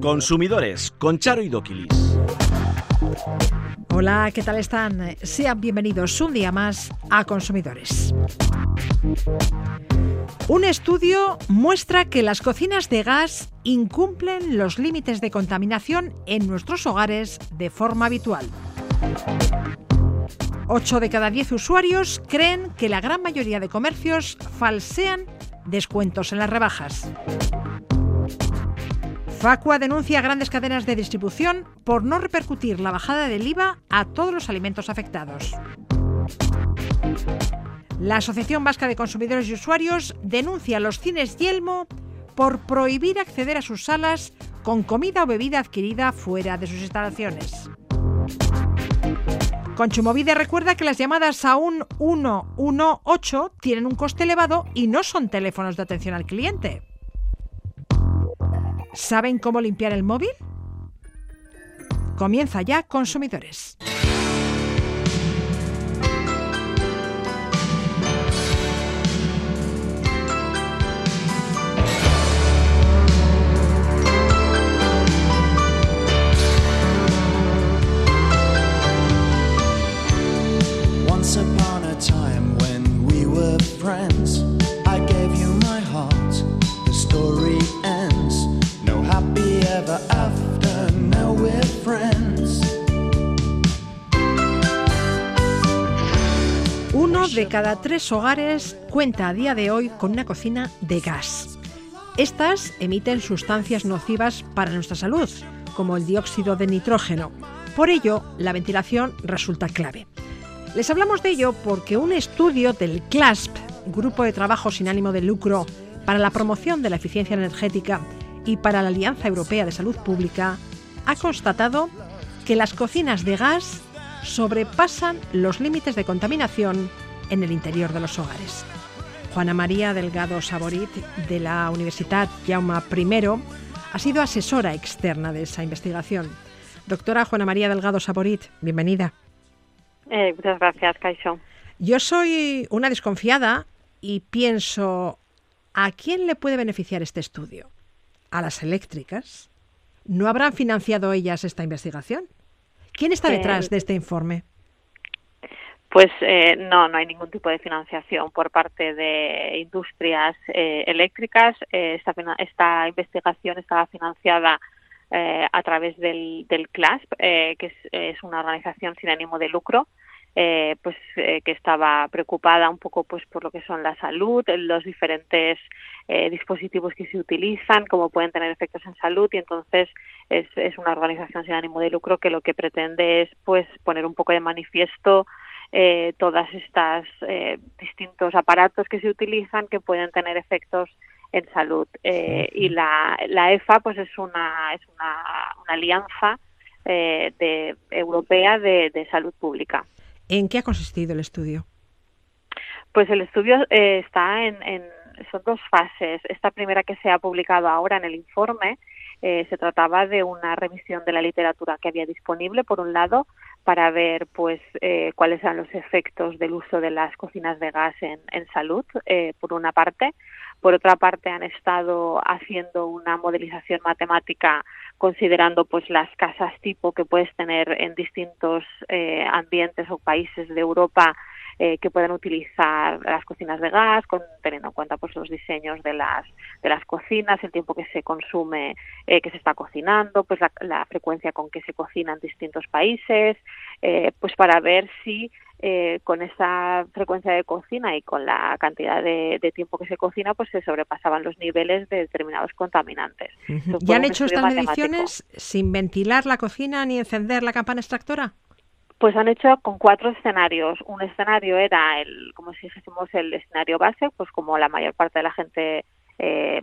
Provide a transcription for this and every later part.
Consumidores con Charo y Doquilis. Hola, ¿qué tal están? Sean bienvenidos un día más a Consumidores. Un estudio muestra que las cocinas de gas incumplen los límites de contaminación en nuestros hogares de forma habitual. 8 de cada 10 usuarios creen que la gran mayoría de comercios falsean descuentos en las rebajas. Facua denuncia a grandes cadenas de distribución por no repercutir la bajada del IVA a todos los alimentos afectados. La Asociación Vasca de Consumidores y Usuarios denuncia a los cines Yelmo por prohibir acceder a sus salas con comida o bebida adquirida fuera de sus instalaciones. Conchumovide recuerda que las llamadas a un 118 tienen un coste elevado y no son teléfonos de atención al cliente. ¿Saben cómo limpiar el móvil? Comienza ya Consumidores. Friends, I gave you my heart. The story ends. No happy ever after. Now we're friends. Uno de cada tres hogares cuenta a día de hoy con una cocina de gas. Estas emiten sustancias nocivas para nuestra salud, como el dióxido de nitrógeno. Por ello, la ventilación resulta clave. Les hablamos de ello porque un estudio del CLASP, Grupo de Trabajo sin ánimo de lucro para la promoción de la eficiencia energética y para la Alianza Europea de Salud Pública, ha constatado que las cocinas de gas sobrepasan los límites de contaminación en el interior de los hogares. Juana María Delgado Saborit, de la Universidad Jaume I, ha sido asesora externa de esa investigación. Doctora Juana María Delgado Saborit, bienvenida. Eh, muchas gracias, Caixo. Yo soy una desconfiada y pienso, ¿a quién le puede beneficiar este estudio? ¿A las eléctricas? ¿No habrán financiado ellas esta investigación? ¿Quién está detrás Eh, de este informe? Pues eh, no, no hay ningún tipo de financiación por parte de industrias eh, eléctricas. Eh, esta, investigación estaba financiada eh, a través del, del CLASP, que es, es una organización sin ánimo de lucro, eh, pues eh, que estaba preocupada un poco pues por lo que son la salud, los diferentes eh, dispositivos que se utilizan, cómo pueden tener efectos en salud y entonces es, es una organización sin ánimo de lucro que lo que pretende es pues poner un poco de manifiesto eh, todas estas eh, distintos aparatos que se utilizan que pueden tener efectos en salud. Eh, y la, la EFA pues es una es una, una alianza eh, de, europea de, de salud pública ¿En qué ha consistido el estudio? pues el estudio eh, está en, en son dos fases esta primera que se ha publicado ahora en el informe eh, se trataba de una revisión de la literatura que había disponible por un lado para ver pues eh, cuáles eran los efectos del uso de las cocinas de gas en, en salud eh, por una parte por otra parte han estado haciendo una modelización matemática considerando pues las casas tipo que puedes tener en distintos eh, ambientes o países de Europa eh, que puedan utilizar las cocinas de gas, con, teniendo en cuenta pues los diseños de las de las cocinas, el tiempo que se consume, eh, que se está cocinando, pues la, la, frecuencia con que se cocina en distintos países, eh, pues para ver si eh, con esa frecuencia de cocina y con la cantidad de, de, tiempo que se cocina, pues se sobrepasaban los niveles de determinados contaminantes. Uh -huh. ¿Ya han hecho estas mediciones sin ventilar la cocina ni encender la campana extractora? Pues han hecho con cuatro escenarios. Un escenario era el, como si dijésemos, el escenario base, pues como la mayor parte de la gente eh,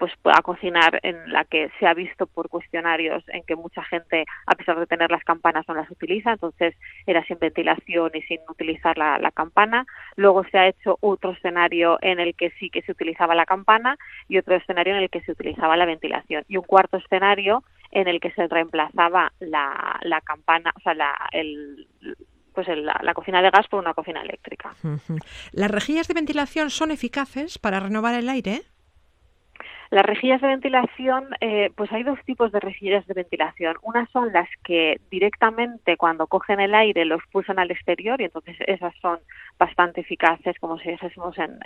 pues a cocinar en la que se ha visto por cuestionarios en que mucha gente, a pesar de tener las campanas, no las utiliza, entonces era sin ventilación y sin utilizar la, la, campana. Luego se ha hecho otro escenario en el que sí que se utilizaba la campana y otro escenario en el que se utilizaba la ventilación. Y un cuarto escenario en el que se reemplazaba la, la campana, o sea, la, el, pues el, la, la, cocina de gas por una cocina eléctrica. ¿Las rejillas de ventilación son eficaces para renovar el aire? Las rejillas de ventilación, eh, pues hay dos tipos de rejillas de ventilación. Unas son las que directamente cuando cogen el aire lo expulsan al exterior y entonces esas son bastante eficaces, como si dijésemos en,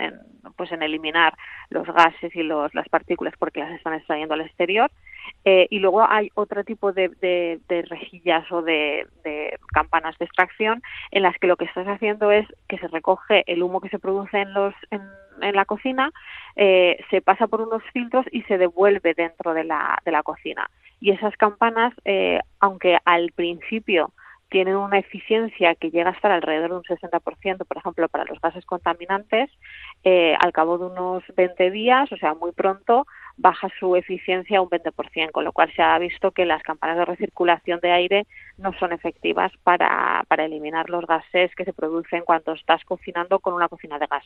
pues en eliminar los gases y los, las partículas porque las están extrayendo al exterior. Eh, y luego hay otro tipo de, rejillas o de, campanas de extracción en las que lo que estás haciendo es que se recoge el humo que se produce en, los, la cocina, eh, se pasa por unos filtros y se devuelve dentro de la, de la cocina. Y esas campanas, eh, aunque al principio tienen una eficiencia que llega a estar alrededor de un 60%, por ejemplo, para los gases contaminantes, al cabo de unos 20 días, o sea, muy pronto, baja su eficiencia un 20%, con lo cual se ha visto que las campanas de recirculación de aire no son efectivas para, para eliminar los gases que se producen cuando estás cocinando con una cocina de gas.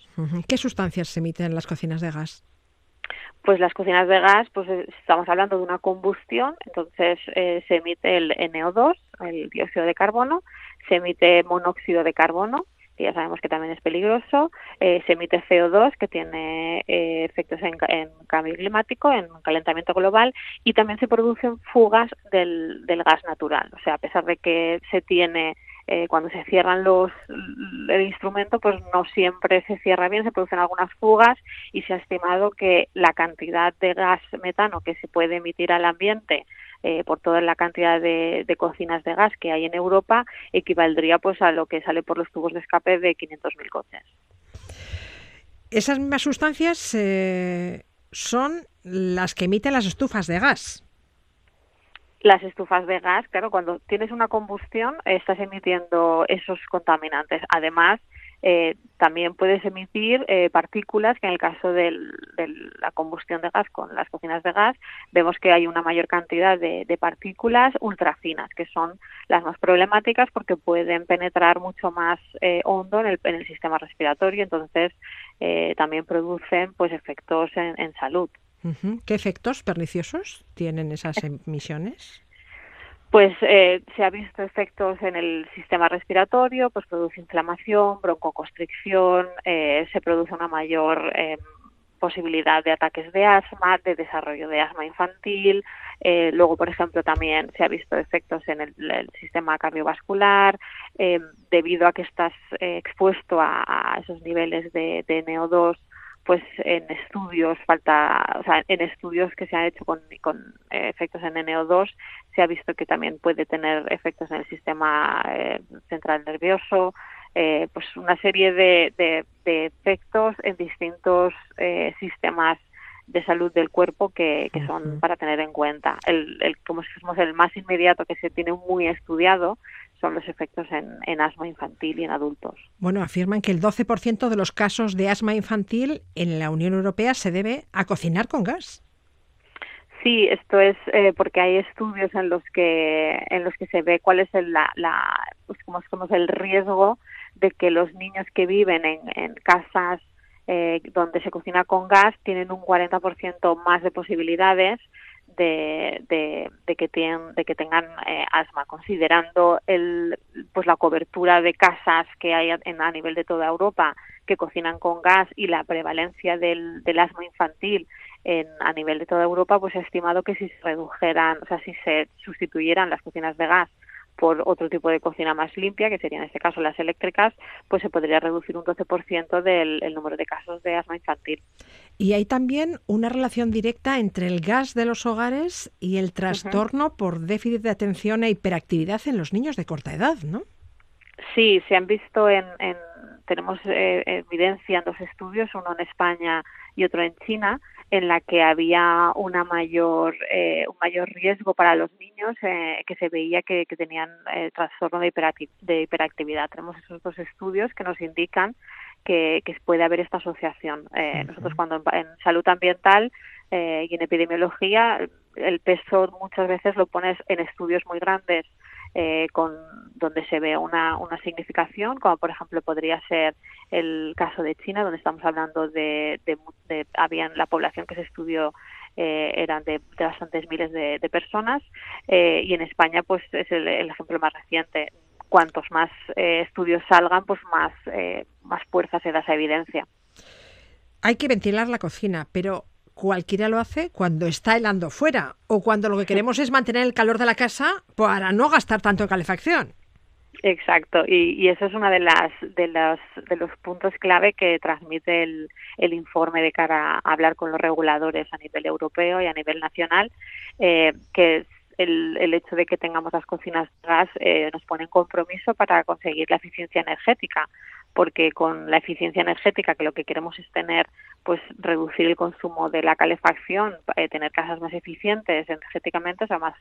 ¿Qué sustancias se emiten en las cocinas de gas? Pues las cocinas de gas, pues eh, estamos hablando de una combustión, entonces eh, se emite el NO2, el dióxido de carbono, se emite monóxido de carbono, que ya sabemos que también es peligroso, eh, se emite CO2, que tiene efectos en, cambio climático, en calentamiento global, y también se producen fugas del, gas natural. O sea, a pesar de que se tiene eh, cuando se cierran los el instrumento pues no siempre se cierra bien se producen algunas fugas y se ha estimado que la cantidad de gas metano que se puede emitir al ambiente eh, por toda la cantidad de, cocinas de gas que hay en Europa, equivaldría pues a lo que sale por los tubos de escape de 500.000 coches. Esas mismas sustancias eh, son las que emiten las estufas de gas. Las estufas de gas, claro, cuando tienes una combustión estás emitiendo esos contaminantes. Además, eh, también puedes emitir eh, partículas que en el caso de la combustión de gas con las cocinas de gas vemos que hay una mayor cantidad de, partículas ultrafinas que son las más problemáticas porque pueden penetrar mucho más eh, hondo en el, en el, sistema respiratorio entonces también producen pues efectos en, salud. ¿Qué efectos perniciosos tienen esas emisiones? pues eh, se ha visto efectos en el sistema respiratorio, pues produce inflamación, broncoconstricción, eh, se produce una mayor eh, posibilidad de ataques de asma, de desarrollo de asma infantil. luego, por ejemplo, también se ha visto efectos en el, sistema cardiovascular debido a que estás expuesto a, esos niveles de, de NO2 pues en estudios falta, o sea, en estudios que se han hecho con, con efectos en NO2 se ha visto que también puede tener efectos en el sistema eh, central nervioso, eh, pues una serie de, de, efectos en distintos eh, sistemas de salud del cuerpo que, que son para tener en cuenta. El, el, como si fuésemos el más inmediato que se tiene muy estudiado son los efectos en, asma infantil y en adultos. Bueno, afirman que el 12% de los casos de asma infantil en la Unión Europea se debe a cocinar con gas. Sí, esto es eh, porque hay estudios en los que en los que se ve cuál es el, la, pues como el riesgo de que los niños que viven en, casas eh, donde se cocina con gas tienen un 40% más de posibilidades de, de, que, tienen, de que tengan eh, asma, considerando el, pues la cobertura de casas que hay en, a nivel de toda Europa que cocinan con gas y la prevalencia del, del asma infantil en, a nivel de toda Europa, pues he estimado que si se redujeran, o sea, si se sustituyeran las cocinas de gas por otro tipo de cocina más limpia, que serían en este caso las eléctricas, pues se podría reducir un 12% del el número de casos de asma infantil. Y hay también una relación directa entre el gas de los hogares y el trastorno por déficit de atención e hiperactividad en los niños de corta edad, ¿no? Sí, se han visto en, tenemos eh, evidencia en dos estudios, uno en España y otro en China, en la que había una mayor, eh, un mayor riesgo para los niños eh, que se veía que, tenían eh, trastorno de, de, hiperactividad. Tenemos esos dos estudios que nos indican que, puede haber esta asociación. Nosotros cuando en, salud ambiental y en epidemiología el peso muchas veces lo pones en estudios muy grandes eh, con donde se ve una, una significación, como por ejemplo podría ser el caso de China, donde estamos hablando de, de, habían la población que se estudió eh, eran de, bastantes miles de, personas eh, y en España pues es el, ejemplo más reciente. Cuantos más estudios salgan, pues más, más fuerza se da esa evidencia. Hay que ventilar la cocina, pero cualquiera lo hace cuando está helando fuera o cuando lo que queremos es mantener el calor de la casa para no gastar tanto en calefacción. Exacto, y, eso es uno de las de los de los puntos clave que transmite el, informe de cara a hablar con los reguladores a nivel europeo y a nivel nacional, eh, que el, el, hecho de que tengamos las cocinas gas eh, nos pone en compromiso para conseguir la eficiencia energética, porque con la eficiencia energética, que lo que queremos es tener, pues reducir el consumo de la calefacción, eh, tener casas más eficientes energéticamente, o sea, más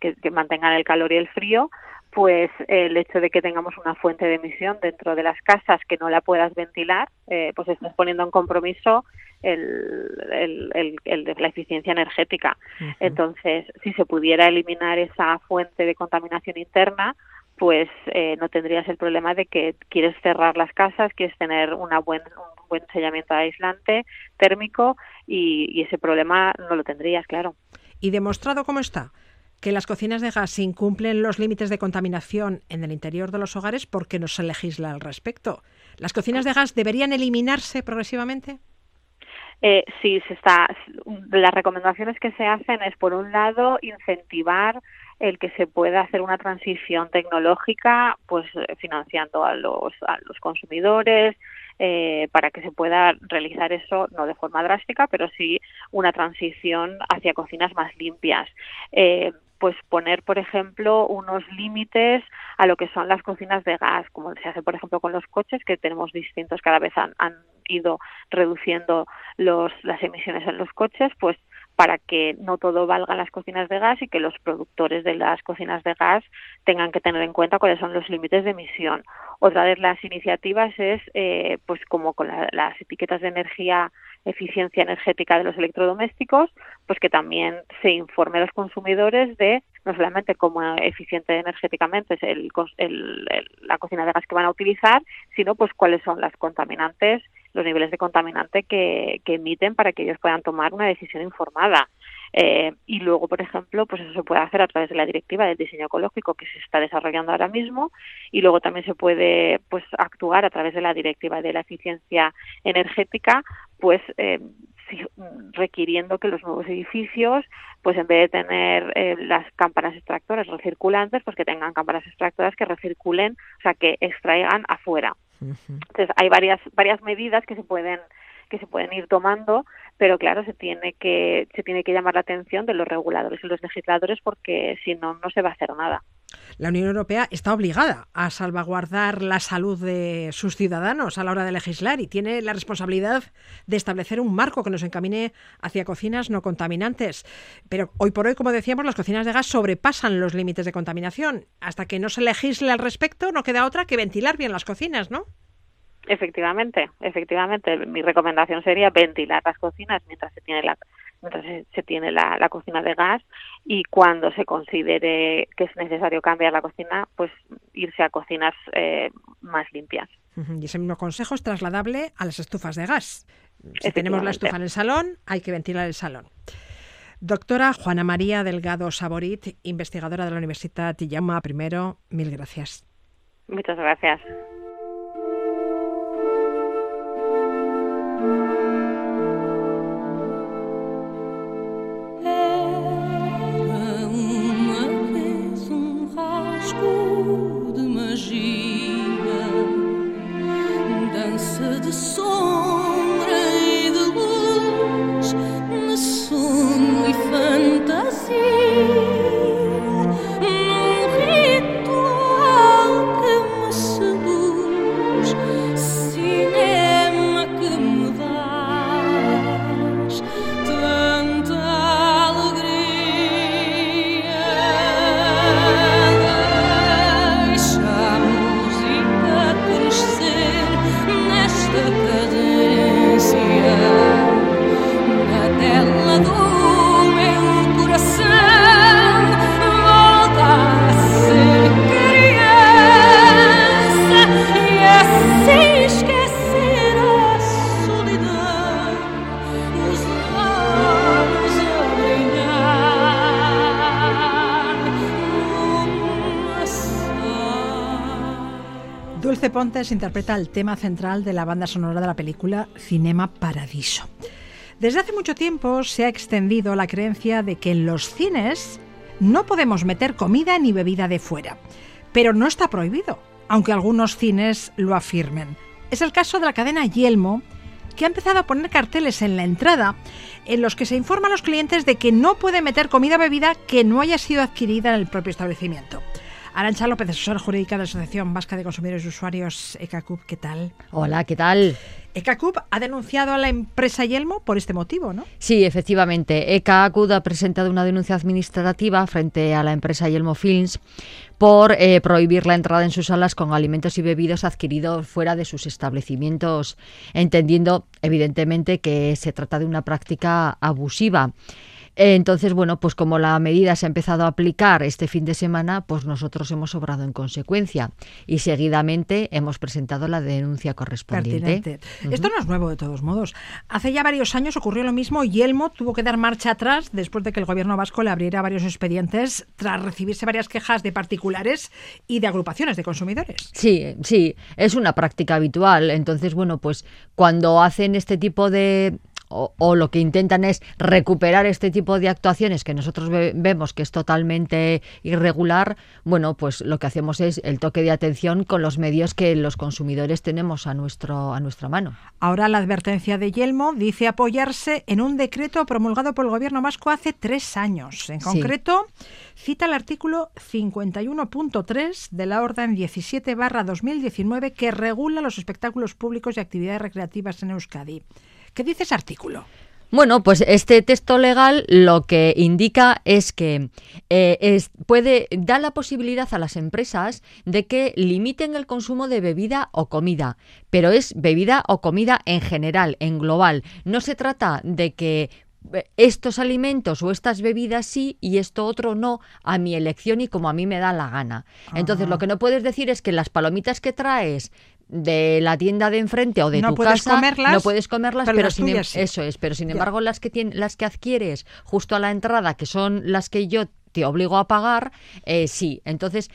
que, que, mantengan el calor y el frío, pues el hecho de que tengamos una fuente de emisión dentro de las casas que no la puedas ventilar, eh, pues estás poniendo en compromiso el, el, el, la eficiencia energética. Entonces, si se pudiera eliminar esa fuente de contaminación interna, pues eh, no tendrías el problema de que quieres cerrar las casas, quieres tener una buen, un buen sellamiento aislante térmico y, ese problema no lo tendrías, claro. ¿Y demostrado cómo está? que las cocinas de gas incumplen los límites de contaminación en el interior de los hogares porque no se legisla al respecto. ¿Las cocinas de gas deberían eliminarse progresivamente? Eh, sí, se está. Las recomendaciones que se hacen es, por un lado, incentivar el que se pueda hacer una transición tecnológica, pues financiando a los, a los consumidores, eh, para que se pueda realizar eso no de forma drástica, pero sí una transición hacia cocinas más limpias. Eh, pues poner, por ejemplo, unos límites a lo que son las cocinas de gas, como se hace, por ejemplo, con los coches, que tenemos distintos, cada vez han, ido reduciendo los, las emisiones en los coches, pues para que no todo valga las cocinas de gas y que los productores de las cocinas de gas tengan que tener en cuenta cuáles son los límites de emisión. Otra de las iniciativas es, eh, pues como con la, las etiquetas de energía, eficiencia energética de los electrodomésticos, pues que también se informe a los consumidores de no solamente cómo eficiente energéticamente es el, el, la cocina de gas que van a utilizar, sino pues cuáles son las contaminantes los niveles de contaminante que, que emiten para que ellos puedan tomar una decisión informada. Eh, y luego, por ejemplo, pues eso se puede hacer a través de la directiva del diseño ecológico que se está desarrollando ahora mismo y luego también se puede pues actuar a través de la directiva de la eficiencia energética, pues eh, requiriendo que los nuevos edificios, pues en vez de tener eh, las cámaras extractoras recirculantes, pues que tengan cámaras extractoras que recirculen, o sea, que extraigan afuera. Entonces hay varias varias medidas que se pueden que se pueden ir tomando, pero claro, se tiene que se tiene que llamar la atención de los reguladores y los legisladores porque si no no se va a hacer nada. La Unión Europea está obligada a salvaguardar la salud de sus ciudadanos a la hora de legislar y tiene la responsabilidad de establecer un marco que nos encamine hacia cocinas no contaminantes. Pero hoy por hoy, como decíamos, las cocinas de gas sobrepasan los límites de contaminación. Hasta que no se legisle al respecto, no queda otra que ventilar bien las cocinas, ¿no? Efectivamente, efectivamente. Mi recomendación sería ventilar las cocinas mientras se tiene la mientras se, tiene la, la, cocina de gas y cuando se considere que es necesario cambiar la cocina, pues irse a cocinas eh, más limpias. Y ese mismo consejo es trasladable a las estufas de gas. Si tenemos la estufa en el salón, hay que ventilar el salón. Doctora Juana María Delgado Saborit, investigadora de la Universidad Tillama primero, mil gracias. Muchas gracias. Interpreta el tema central de la banda sonora de la película Cinema Paradiso. Desde hace mucho tiempo se ha extendido la creencia de que en los cines no podemos meter comida ni bebida de fuera. Pero no está prohibido, aunque algunos cines lo afirmen. Es el caso de la cadena Yelmo, que ha empezado a poner carteles en la entrada en los que se informa a los clientes de que no puede meter comida o bebida que no haya sido adquirida en el propio establecimiento. Arancha López, asesora jurídica de la Asociación Vasca de Consumidores y Usuarios, ECACUP, ¿qué tal? Hola, ¿qué tal? ECACUP ha denunciado a la empresa Yelmo por este motivo, ¿no? Sí, efectivamente. ECACUP ha presentado una denuncia administrativa frente a la empresa Yelmo Films por eh, prohibir la entrada en sus salas con alimentos y bebidas adquiridos fuera de sus establecimientos, entendiendo evidentemente que se trata de una práctica abusiva. Entonces, bueno, pues como la medida se ha empezado a aplicar este fin de semana, pues nosotros hemos obrado en consecuencia y seguidamente hemos presentado la denuncia correspondiente. Esto no es nuevo de todos modos. Hace ya varios años ocurrió lo mismo y Elmo tuvo que dar marcha atrás después de que el gobierno vasco le abriera varios expedientes tras recibirse varias quejas de particulares y de agrupaciones de consumidores. Sí, sí, es una práctica habitual. Entonces, bueno, pues cuando hacen este tipo de o, lo que intentan es recuperar este tipo de actuaciones que nosotros vemos que es totalmente irregular, bueno, pues lo que hacemos es el toque de atención con los medios que los consumidores tenemos a, nuestro, a nuestra mano. Ahora la advertencia de Yelmo dice apoyarse en un decreto promulgado por el gobierno vasco hace tres años. En concreto, cita el artículo 51.3 de la Orden 17 2019 que regula los espectáculos públicos y actividades recreativas en Euskadi. ¿Qué dice ese artículo? Bueno, pues este texto legal lo que indica es que eh, puede dar la posibilidad a las empresas de que limiten el consumo de bebida o comida, pero es bebida o comida en general, en global. No se trata de que eh, estos alimentos o estas bebidas sí y esto otro no a mi elección y como a mí me da la gana. Entonces lo que no puedes decir es que las palomitas que traes de la tienda de enfrente o de tu casa no puedes comerlas pero, sin, em- eso es pero sin embargo las que tienen las que adquieres justo a la entrada que son las que yo te obligo a pagar eh, sí. Entonces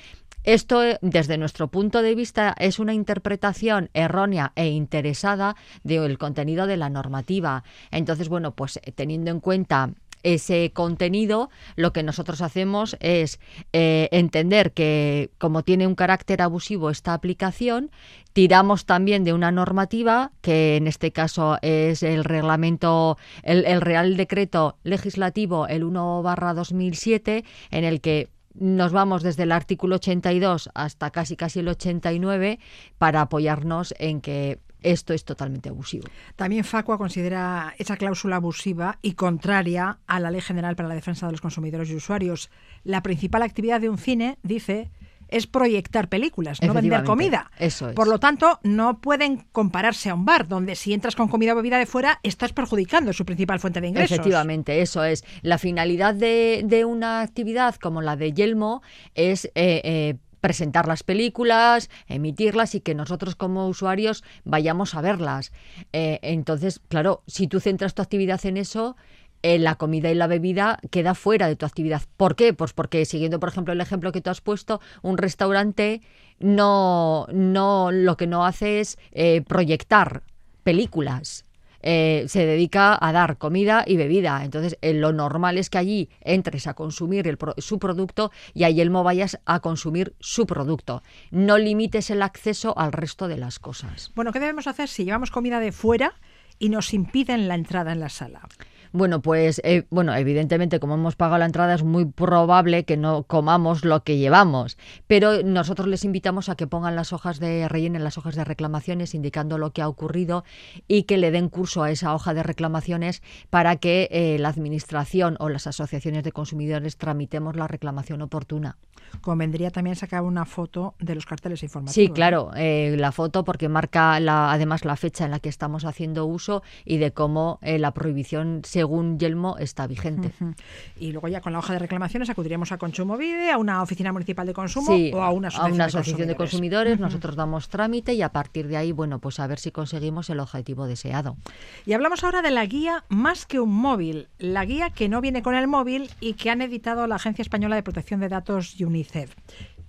esto, desde nuestro punto de vista, es una interpretación errónea e interesada del contenido de la normativa. Entonces, bueno, pues teniendo en cuenta ese contenido, lo que nosotros hacemos es eh, entender que como tiene un carácter abusivo esta aplicación, tiramos también de una normativa que en este caso es el reglamento, el, Real Decreto Legislativo, el 1 barra 2007, en el que nos vamos desde el artículo 82 hasta casi casi el 89 para apoyarnos en que esto es totalmente abusivo. También Facua considera esa cláusula abusiva y contraria a la Ley General para la Defensa de los Consumidores y Usuarios. La principal actividad de un cine, dice, es proyectar películas, no vender comida. Eso es. Por lo tanto, no pueden compararse a un bar, donde si entras con comida o bebida de fuera, estás perjudicando su principal fuente de ingresos. Efectivamente, eso es. La finalidad de, una actividad como la de Yelmo es eh, eh, presentar las películas, emitirlas y que nosotros como usuarios vayamos a verlas. Eh, entonces, claro, si tú centras tu actividad en eso, eh, la comida y la bebida queda fuera de tu actividad. ¿Por qué? Pues porque siguiendo, por ejemplo, el ejemplo que tú has puesto, un restaurante no, no lo que no hace es eh, proyectar películas. Eh, se dedica a dar comida y bebida. Entonces, eh, lo normal es que allí entres a consumir su producto y a Yelmo vayas a consumir su producto. No limites el acceso al resto de las cosas. Bueno, ¿qué debemos hacer si llevamos comida de fuera y nos impiden la entrada en la sala? Bueno, pues eh, bueno, evidentemente como hemos pagado la entrada es muy probable que no comamos lo que llevamos, pero nosotros les invitamos a que pongan las hojas de rellenen las hojas de reclamaciones indicando lo que ha ocurrido y que le den curso a esa hoja de reclamaciones para que eh, la administración o las asociaciones de consumidores tramitemos la reclamación oportuna. Convendría también sacar una foto de los carteles informativos. Sí, claro, eh, la foto porque marca la, además la fecha en la que estamos haciendo uso y de cómo la prohibición se según Yelmo está vigente. Y luego ya con la hoja de reclamaciones acudiríamos a Consumovide, a una oficina municipal de consumo o a una asociación, de consumidores. Nosotros damos trámite y a partir de ahí, bueno, pues a ver si conseguimos el objetivo deseado. Y hablamos ahora de la guía Más que un móvil, la guía que no viene con el móvil y que han editado la Agencia Española de Protección de Datos y UNICEF.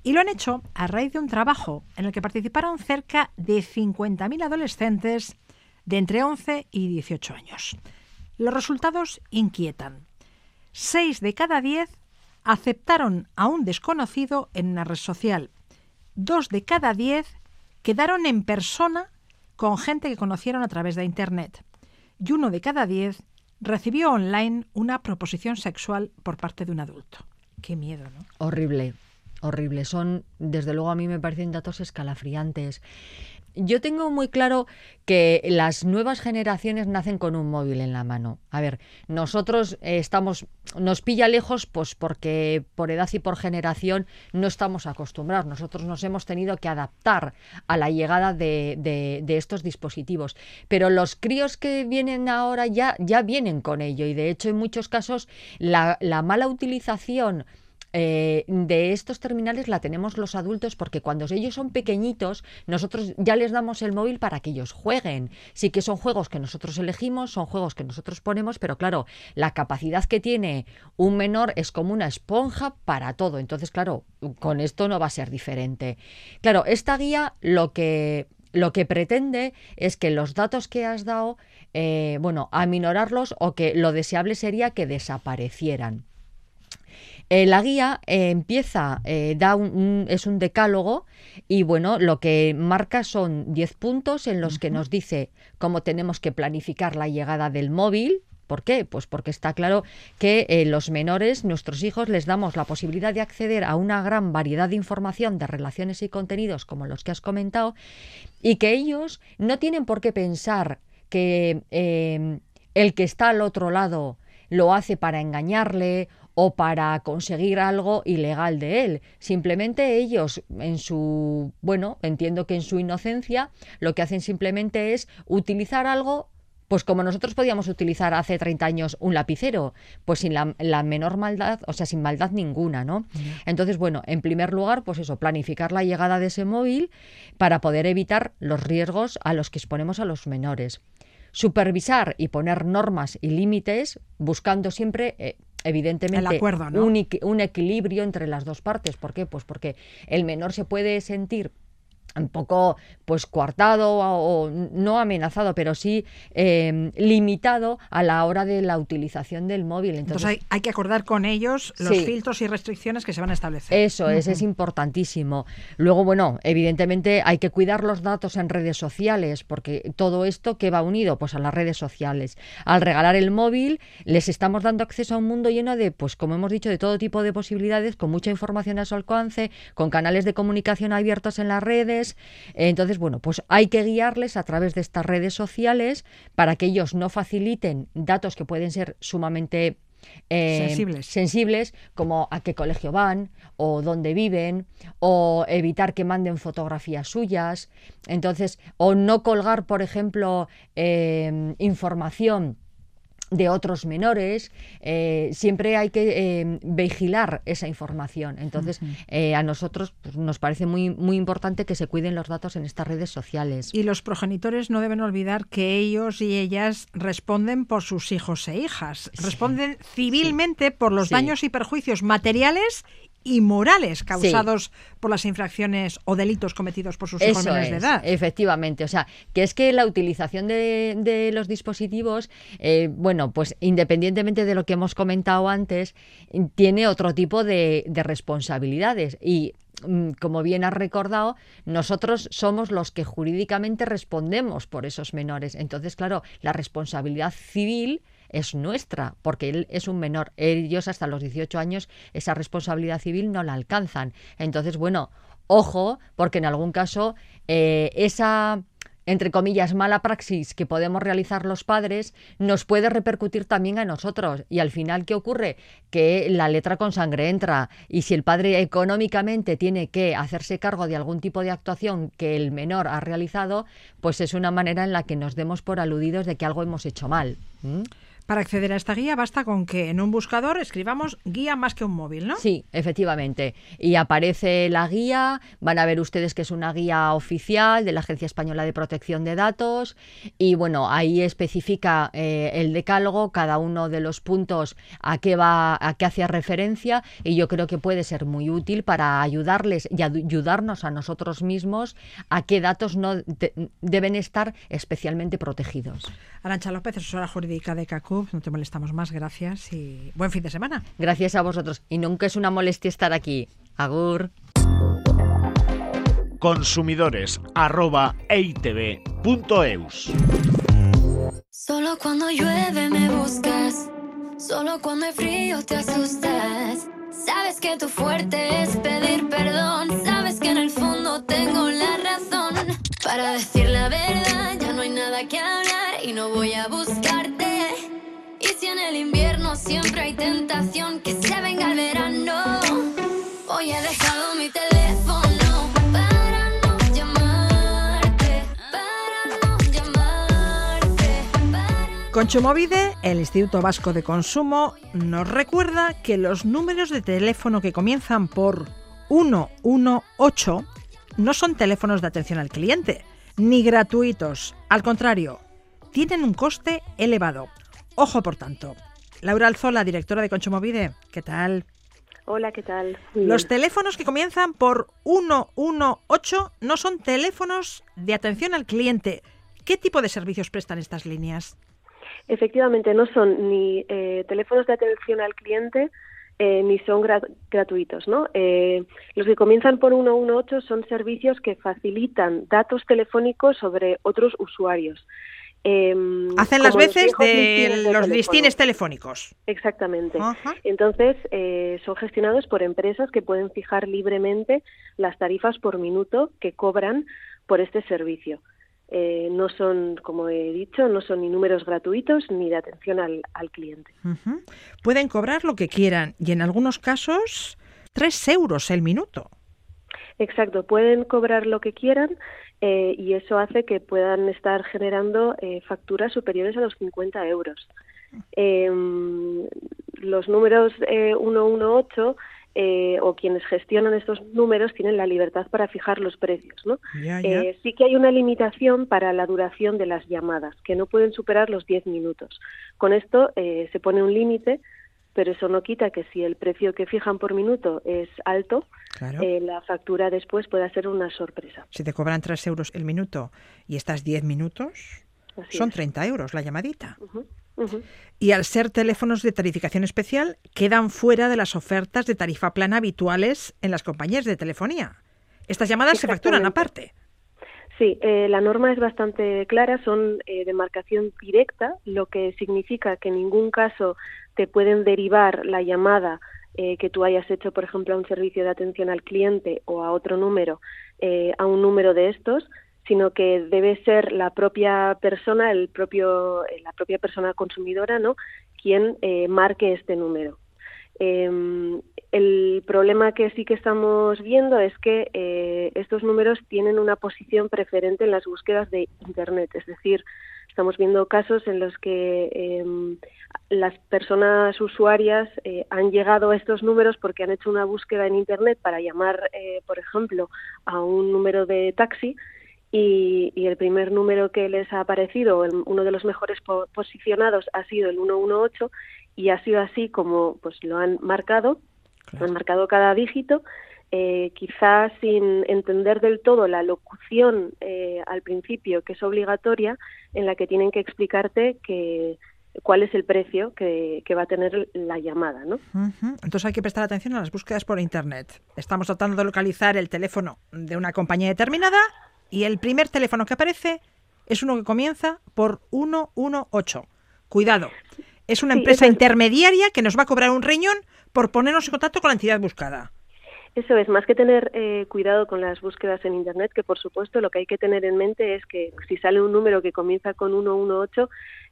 Y lo han hecho a raíz de un trabajo en el que participaron cerca de 50.000 adolescentes de entre 11 y 18 años. Los resultados inquietan. Seis de cada diez aceptaron a un desconocido en una red social. Dos de cada diez quedaron en persona con gente que conocieron a través de Internet. Y uno de cada diez recibió online una proposición sexual por parte de un adulto. Qué miedo, ¿no? Horrible, horrible. Son, desde luego, a mí me parecen datos escalafriantes. Yo tengo muy claro que las nuevas generaciones nacen con un móvil en la mano. A ver, nosotros eh, estamos, nos pilla lejos, pues porque por edad y por generación no estamos acostumbrados. Nosotros nos hemos tenido que adaptar a la llegada de, de- de estos dispositivos. Pero los críos que vienen ahora ya, ya vienen con ello y de hecho en muchos casos la, la mala utilización eh, de estos terminales la tenemos los adultos porque cuando ellos son pequeñitos nosotros ya les damos el móvil para que ellos jueguen. Sí que son juegos que nosotros elegimos, son juegos que nosotros ponemos, pero claro, la capacidad que tiene un menor es como una esponja para todo. Entonces, claro, con esto no va a ser diferente. Claro, esta guía lo que lo que pretende es que los datos que has dado, eh, bueno, aminorarlos o que lo deseable sería que desaparecieran. Eh, la guía eh, empieza, eh, da un, un- es un decálogo y bueno, lo que marca son 10 puntos en los que nos dice cómo tenemos que planificar la llegada del móvil. ¿Por qué? Pues porque está claro que eh, los menores, nuestros hijos, les damos la posibilidad de acceder a una gran variedad de información, de relaciones y contenidos como los que has comentado, y que ellos no tienen por qué pensar que eh, el que está al otro lado lo hace para engañarle o para conseguir algo ilegal de él. Simplemente ellos, en su, bueno, entiendo que en su inocencia, lo que hacen simplemente es utilizar algo pues como nosotros podíamos utilizar hace 30 años un lapicero, pues sin la, la menor maldad, o sea, sin maldad ninguna, ¿no? Entonces, bueno, en primer lugar, pues eso, planificar la llegada de ese móvil para poder evitar los riesgos a los que exponemos a los menores. Supervisar y poner normas y límites, buscando siempre, eh, evidentemente, El acuerdo, ¿no? un equilibrio entre las dos partes. ¿Por qué? Pues porque el menor se puede sentir un poco pues coartado o, o no amenazado, pero sí eh, limitado a la hora de la utilización del móvil. Entonces, Entonces, hay, hay que acordar con ellos los Sí. filtros y restricciones que se van a establecer. eso es, es importantísimo. Luego, bueno, evidentemente hay que cuidar los datos en redes sociales, porque todo esto que va unido, pues a las redes sociales. Al regalar el móvil, les estamos dando acceso a un mundo lleno de, pues como hemos dicho, de todo tipo de posibilidades, con mucha información a su alcance, con canales de comunicación abiertos en las redes. Entonces, bueno, pues hay que guiarles a través de estas redes sociales para que ellos no faciliten datos que pueden ser sumamente eh, Sensibles. sensibles, como a qué colegio van o dónde viven, o evitar que manden fotografías suyas. Entonces, o no colgar, por ejemplo, eh, información de otros menores, eh, siempre hay que eh, vigilar esa información. Entonces, eh, a nosotros pues, nos parece muy, muy importante que se cuiden los datos en estas redes sociales. Y los progenitores no deben olvidar que ellos y ellas responden por sus hijos e hijas. Responden civilmente por los Sí. daños y perjuicios materiales y morales causados por las infracciones o delitos cometidos por sus hijos menores de edad. efectivamente. O sea, que es que la utilización de, de los dispositivos, eh, bueno, pues independientemente de lo que hemos comentado antes, tiene otro tipo de, de responsabilidades. Y mm, como bien has recordado, nosotros somos los que jurídicamente respondemos por esos menores. Entonces, claro, la responsabilidad civil es nuestra, porque él es un menor. Ellos hasta los 18 años esa responsabilidad civil no la alcanzan. Entonces, bueno, ojo, porque en algún caso eh, esa entre comillas, mala praxis que podemos realizar los padres nos puede repercutir también a nosotros. Y al final, ¿qué ocurre? Que la letra con sangre entra. Y si el padre económicamente tiene que hacerse cargo de algún tipo de actuación que el menor ha realizado, pues es una manera en la que nos demos por aludidos de que algo hemos hecho mal. ¿Mm? Para acceder a esta guía basta con que en un buscador escribamos guía más que un móvil, ¿no? Sí, efectivamente. Y aparece la guía, van a ver ustedes que es una guía oficial de la Agencia Española de Protección de Datos y bueno, ahí especifica eh, el decálogo, cada uno de los puntos a qué va, a qué hacía referencia y yo creo que puede ser muy útil para ayudarles y ayudarnos a nosotros mismos a qué datos no de- deben estar especialmente protegidos. Arancha López, asesora jurídica de CACUT. No te molestamos más, gracias y buen fin de semana. Gracias a vosotros. Y nunca es una molestia estar aquí. Agur. Consumidores arroba. Solo cuando llueve me buscas, solo cuando hay frío te asustas. Sabes que tu fuerte es pedir perdón, sabes que en el fondo tengo la razón. Para decir la verdad ya no hay nada que hablar y no voy a buscarte. En el invierno siempre hay tentación que se venga el verano, hoy he dejado mi teléfono para no llamarte, para no llamarte, para Conchomovide, el Instituto Vasco de Consumo, nos recuerda que los números de teléfono que comienzan por 118 no son teléfonos de atención al cliente, ni gratuitos. Al contrario, tienen un coste elevado. Ojo, por tanto. Laura Alzola, directora de Conchomovide, ¿qué tal? Hola, ¿qué tal? Los teléfonos que comienzan por 118 no son teléfonos de atención al cliente. ¿Qué tipo de servicios prestan estas líneas? Efectivamente, no son ni eh, teléfonos de atención al cliente eh, ni son gra- gratuitos. ¿no? Eh, los que comienzan por 118 son servicios que facilitan datos telefónicos sobre otros usuarios. Eh, Hacen las los veces de listines los listines telefónicos. Exactamente. Ajá. Entonces, eh, son gestionados por empresas que pueden fijar libremente las tarifas por minuto que cobran por este servicio. Eh, no son, como he dicho, no son ni números gratuitos ni de atención al, al cliente. Pueden cobrar lo que quieran y en algunos casos 3 euros el minuto. Exacto, pueden cobrar lo que quieran eh, y eso hace que puedan estar generando eh, facturas superiores a los 50 euros. Eh, los números eh, 118 eh, o quienes gestionan estos números tienen la libertad para fijar los precios, ¿no? Eh, sí que hay una limitación para la duración de las llamadas, que no pueden superar los 10 minutos. Con esto eh, se pone un límite, pero eso no quita que si el precio que fijan por minuto es alto, Claro. eh, la factura después pueda ser una sorpresa. Si te cobran 3 euros el minuto y estás 10 minutos, Así son es. 30 euros la llamadita. Y al ser teléfonos de tarificación especial, quedan fuera de las ofertas de tarifa plana habituales en las compañías de telefonía. Estas llamadas se facturan aparte. Sí, eh, la norma es bastante clara, son eh, de marcación directa, lo que significa que en ningún caso te pueden derivar la llamada eh, que tú hayas hecho, por ejemplo, a un servicio de atención al cliente o a otro número, eh, a un número de estos, sino que debe ser la propia persona, el propio, eh, la propia persona consumidora, ¿no? quien marque este número. Eh, el problema que sí que estamos viendo es que estos números tienen una posición preferente en las búsquedas de Internet, es decir, estamos viendo casos en los que eh, las personas usuarias eh, han llegado a estos números porque han hecho una búsqueda en Internet para llamar, eh, por ejemplo, a un número de taxi y, y el primer número que les ha aparecido, el- uno de los mejores po- posicionados, ha sido el 118 y ha sido así como pues lo han marcado, han marcado cada dígito, eh, quizás sin entender del todo la locución eh, al principio, que es obligatoria, en la que tienen que explicarte que cuál es el precio que, que va a tener la llamada, ¿no? Entonces hay que prestar atención a las búsquedas por Internet. Estamos tratando de localizar el teléfono de una compañía determinada y el primer teléfono que aparece es uno que comienza por 118. Cuidado. Es una Sí, empresa es- intermediaria que nos va a cobrar un riñón por ponernos en contacto con la entidad buscada. Eso es, más que tener eh, cuidado con las búsquedas en Internet, que por supuesto lo que hay que tener en mente es que si sale un número que comienza con 118,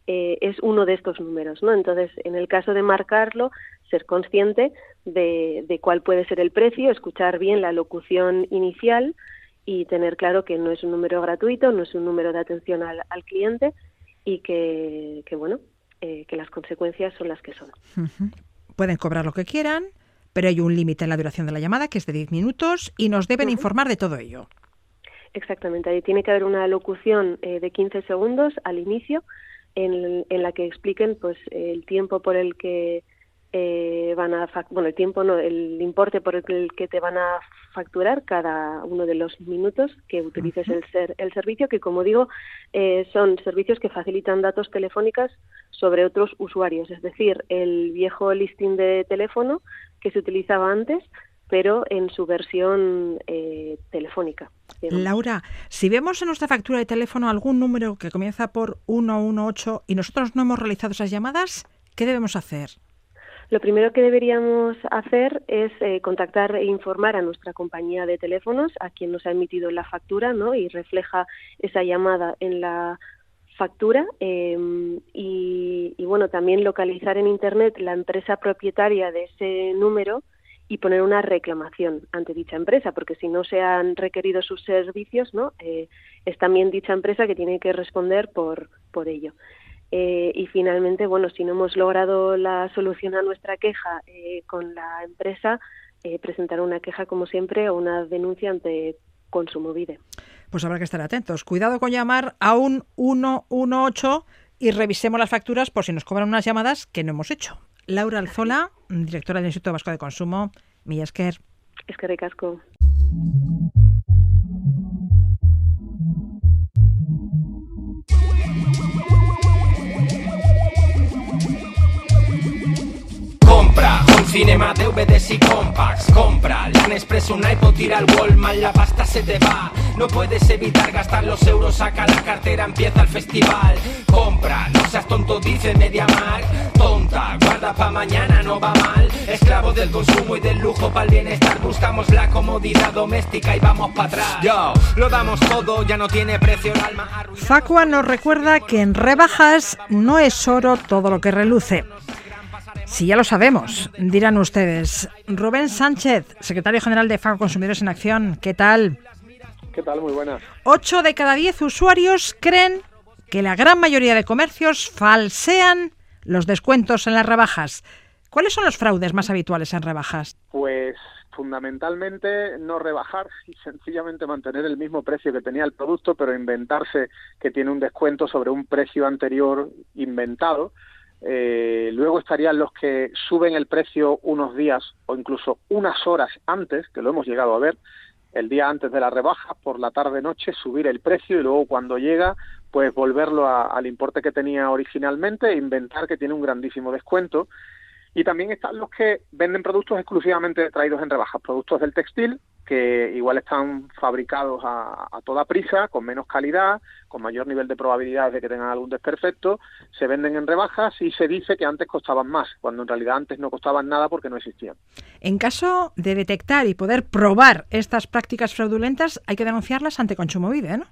eh, es uno de estos números, ¿no? Entonces, en el caso de marcarlo, ser consciente de, de cuál puede ser el precio, escuchar bien la locución inicial y tener claro que no es un número gratuito, no es un número de atención al, al cliente y que, que bueno, eh, que las consecuencias son las que son. Pueden cobrar lo que quieran, pero hay un límite en la duración de la llamada que es de 10 minutos y nos deben informar de todo ello. Exactamente, ahí tiene que haber una locución eh, de 15 segundos al inicio en, en la que expliquen pues el tiempo por el que eh, van a bueno el tiempo no el importe por el que te van a facturar cada uno de los minutos que utilices el ser, el servicio que como digo eh, son servicios que facilitan datos telefónicas sobre otros usuarios. Es decir el viejo listing de teléfono que se utilizaba antes pero en su versión eh, telefónica. Laura, si vemos en nuestra factura de teléfono algún número que comienza por 118 y nosotros no hemos realizado esas llamadas, ¿qué debemos hacer? Lo primero que deberíamos hacer es eh, contactar e informar a nuestra compañía de teléfonos, a quien nos ha emitido la factura, ¿no? Y refleja esa llamada en la factura em, y, bueno también localizar en internet la empresa propietaria de ese número y poner una reclamación ante dicha empresa porque si no se han requerido sus servicios no eh, es también dicha empresa que tiene que responder por por ello. Eh, y finalmente, bueno, si no hemos logrado la solución a nuestra queja eh, con la empresa, eh, presentar una queja, como siempre, o una denuncia ante Consumovide. Pues habrá que estar atentos. Cuidado con llamar a un 118 y revisemos las facturas por si nos cobran unas llamadas que no hemos hecho. Laura Alzola, directora del Instituto Vasco de Consumo, Millasker. Es que ricasco. Compra cinema, DVDs y compacts Compra la Nespresso, un iPod, tira al Walmart La pasta se te va. No puedes evitar gastar los euros Saca la cartera, empieza el festival. Compra, no seas tonto, dice MediaMark Tonta, guarda pa' mañana, no va mal. Esclavo del consumo y del lujo para el bienestar. Buscamos la comodidad doméstica y vamos para atrás. Yo, lo damos todo, ya no tiene precio el alma. Facua nos recuerda que en rebajas no es oro todo lo que reluce si ya lo sabemos, dirán ustedes. Rubén Sánchez, secretario general de FACO Consumidores en Acción, ¿qué tal? ¿Qué tal? Muy buenas. Ocho de cada diez usuarios creen que la gran mayoría de comercios falsean los descuentos en las rebajas. ¿Cuáles son los fraudes más habituales en rebajas? Pues fundamentalmente no rebajar y sencillamente mantener el mismo precio que tenía el producto, pero inventarse que tiene un descuento sobre un precio anterior inventado eh, luego estarían los que suben el precio unos días o incluso unas horas antes, que lo hemos llegado a ver, el día antes de la rebaja, por la tarde-noche, subir el precio y luego cuando llega, pues volverlo al importe que tenía originalmente e inventar que tiene un grandísimo descuento. Y también están los que venden productos exclusivamente traídos en rebajas, productos del textil, que igual están fabricados a, toda prisa, con menos calidad, con mayor nivel de probabilidad de que tengan algún desperfecto, se venden en rebajas y se dice que antes costaban más, cuando en realidad antes no costaban nada porque no existían. En caso de detectar y poder probar estas prácticas fraudulentas, hay que denunciarlas ante Consumovide, ¿no?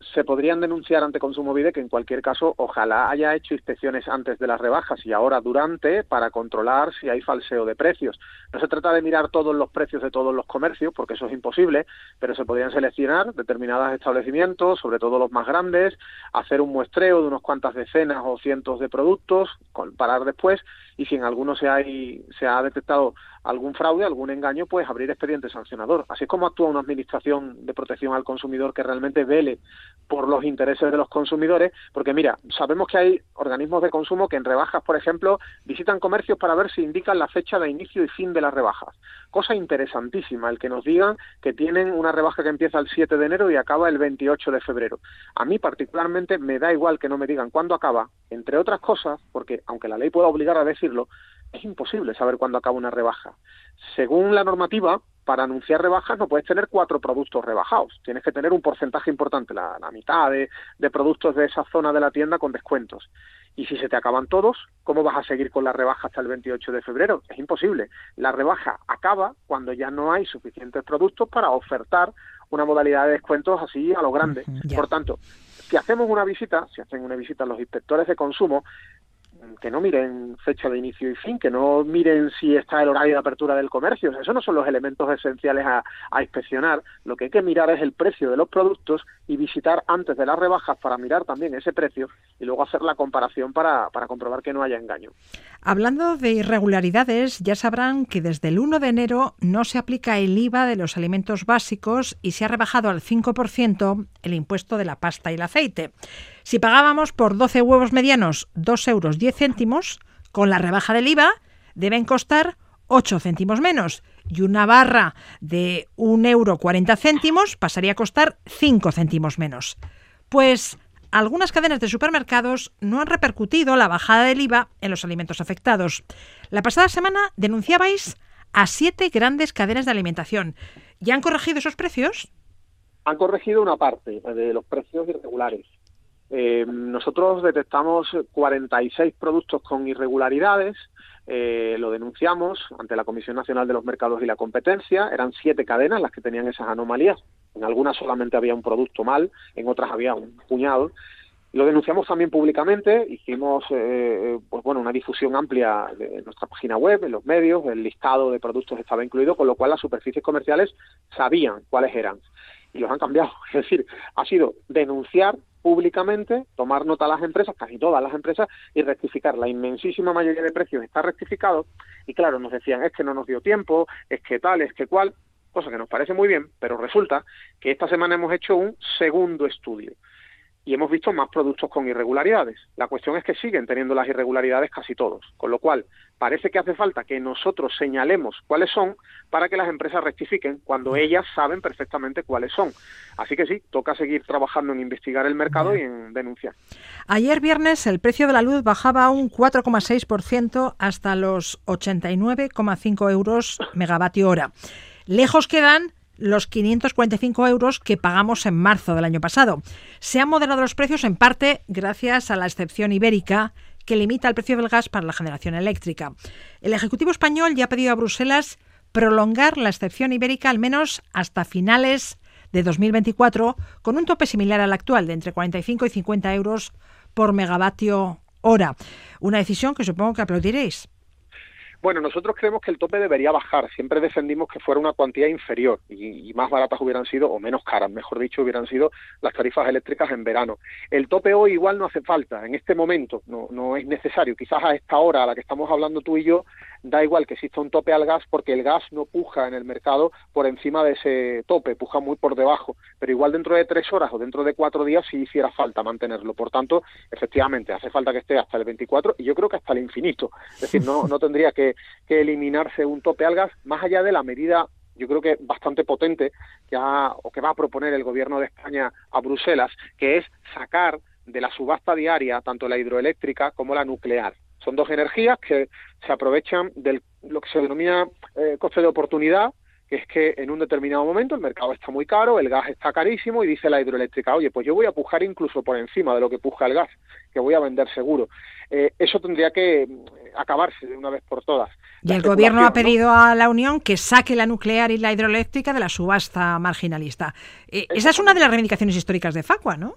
Se podrían denunciar ante Consumovide que en cualquier caso ojalá haya hecho inspecciones antes de las rebajas y ahora durante para controlar si hay falseo de precios. No se trata de mirar todos los precios de todos los comercios porque eso es imposible, pero se podrían seleccionar determinados establecimientos, sobre todo los más grandes, hacer un muestreo de unas cuantas decenas o cientos de productos, comparar después y si en alguno se, hay, se ha detectado algún fraude, algún engaño, pues abrir expediente sancionador. Así es como actúa una administración de protección al consumidor que realmente vele por los intereses de los consumidores, porque mira, sabemos que hay organismos de consumo que en rebajas, por ejemplo, visitan comercios para ver si indican la fecha de inicio y fin de las rebajas. Cosa interesantísima, el que nos digan que tienen una rebaja que empieza el 7 de enero y acaba el 28 de febrero. A mí particularmente me da igual que no me digan cuándo acaba, entre otras cosas, porque aunque la ley pueda obligar a decirlo, es imposible saber cuándo acaba una rebaja. Según la normativa, para anunciar rebajas no puedes tener cuatro productos rebajados. Tienes que tener un porcentaje importante, la, mitad de, de, productos de esa zona de la tienda con descuentos. Y si se te acaban todos, ¿cómo vas a seguir con la rebaja hasta el 28 de febrero? Es imposible. La rebaja acaba cuando ya no hay suficientes productos para ofertar una modalidad de descuentos así a lo grande. Por tanto, si hacemos una visita, si hacen una visita los inspectores de consumo, que no miren fecha de inicio y fin, que no miren si está el horario de apertura del comercio. esos no son los elementos esenciales a, inspeccionar. Lo que hay que mirar es el precio de los productos y visitar antes de las rebajas para mirar también ese precio y luego hacer la comparación para, para comprobar que no haya engaño. Hablando de irregularidades, ya sabrán que desde el 1 de enero no se aplica el IVA de los alimentos básicos y se ha rebajado al 5% el impuesto de la pasta y el aceite. Si pagábamos por 12 huevos medianos 2 euros 10 céntimos, con la rebaja del IVA deben costar 8 céntimos menos y una barra de 1,40 euro céntimos pasaría a costar 5 céntimos menos. Pues algunas cadenas de supermercados no han repercutido la bajada del IVA en los alimentos afectados. La pasada semana denunciabais a siete grandes cadenas de alimentación. ¿Ya han corregido esos precios? Han corregido una parte de los precios irregulares. Eh, nosotros detectamos 46 productos con irregularidades, eh, lo denunciamos ante la Comisión Nacional de los Mercados y la Competencia, eran siete cadenas las que tenían esas anomalías, en algunas solamente había un producto mal, en otras había un puñado. Lo denunciamos también públicamente, hicimos eh, pues bueno, una difusión amplia de nuestra página web, en los medios, el listado de productos estaba incluido, con lo cual las superficies comerciales sabían cuáles eran y los han cambiado. Es decir, ha sido denunciar públicamente, tomar nota a las empresas, casi todas las empresas, y rectificar. La inmensísima mayoría de precios está rectificado y claro, nos decían, es que no nos dio tiempo, es que tal, es que cual, cosa que nos parece muy bien, pero resulta que esta semana hemos hecho un segundo estudio y hemos visto más productos con irregularidades. La cuestión es que siguen teniendo las irregularidades casi todos, con lo cual parece que hace falta que nosotros señalemos cuáles son para que las empresas rectifiquen cuando ellas saben perfectamente cuáles son. Así que sí, toca seguir trabajando en investigar el mercado y en denunciar. Ayer viernes el precio de la luz bajaba un 4,6% hasta los 89,5 euros megavatio hora. Lejos quedan los 545 euros que pagamos en marzo del año pasado. Se han moderado los precios en parte gracias a la excepción ibérica que limita el precio del gas para la generación eléctrica. El Ejecutivo español ya ha pedido a Bruselas prolongar la excepción ibérica al menos hasta finales de 2024 con un tope similar al actual de entre 45 y 50 euros por megavatio hora. Una decisión que supongo que aplaudiréis. Bueno, nosotros creemos que el tope debería bajar. Siempre defendimos que fuera una cuantía inferior y, más baratas hubieran sido, o menos caras, mejor dicho, hubieran sido las tarifas eléctricas en verano. El tope hoy igual no hace falta, en este momento no, es necesario. Quizás a esta hora a la que estamos hablando tú y yo, da igual que exista un tope al gas porque el gas no puja en el mercado por encima de ese tope, puja muy por debajo. Pero igual dentro de tres horas o dentro de cuatro días sí hiciera falta mantenerlo. Por tanto, efectivamente, hace falta que esté hasta el 24 y yo creo que hasta el infinito. Es decir, no tendría que que, eliminarse un tope al gas, más allá de la medida yo creo que bastante potente que o que va a proponer el gobierno de España a Bruselas, que es sacar de la subasta diaria tanto la hidroeléctrica como la nuclear. Son dos energías que se aprovechan de lo que se denomina eh, coste de oportunidad, que es que en un determinado momento el mercado está muy caro, el gas está carísimo y dice la hidroeléctrica, oye, pues yo voy a pujar incluso por encima de lo que puja el gas, que voy a vender seguro. Eh, eso tendría que acabarse de una vez por todas. Y el gobierno ha pedido a la Unión que saque la nuclear y la hidroeléctrica de la subasta marginalista. Eh, esa es una de las reivindicaciones históricas de Facua, ¿no?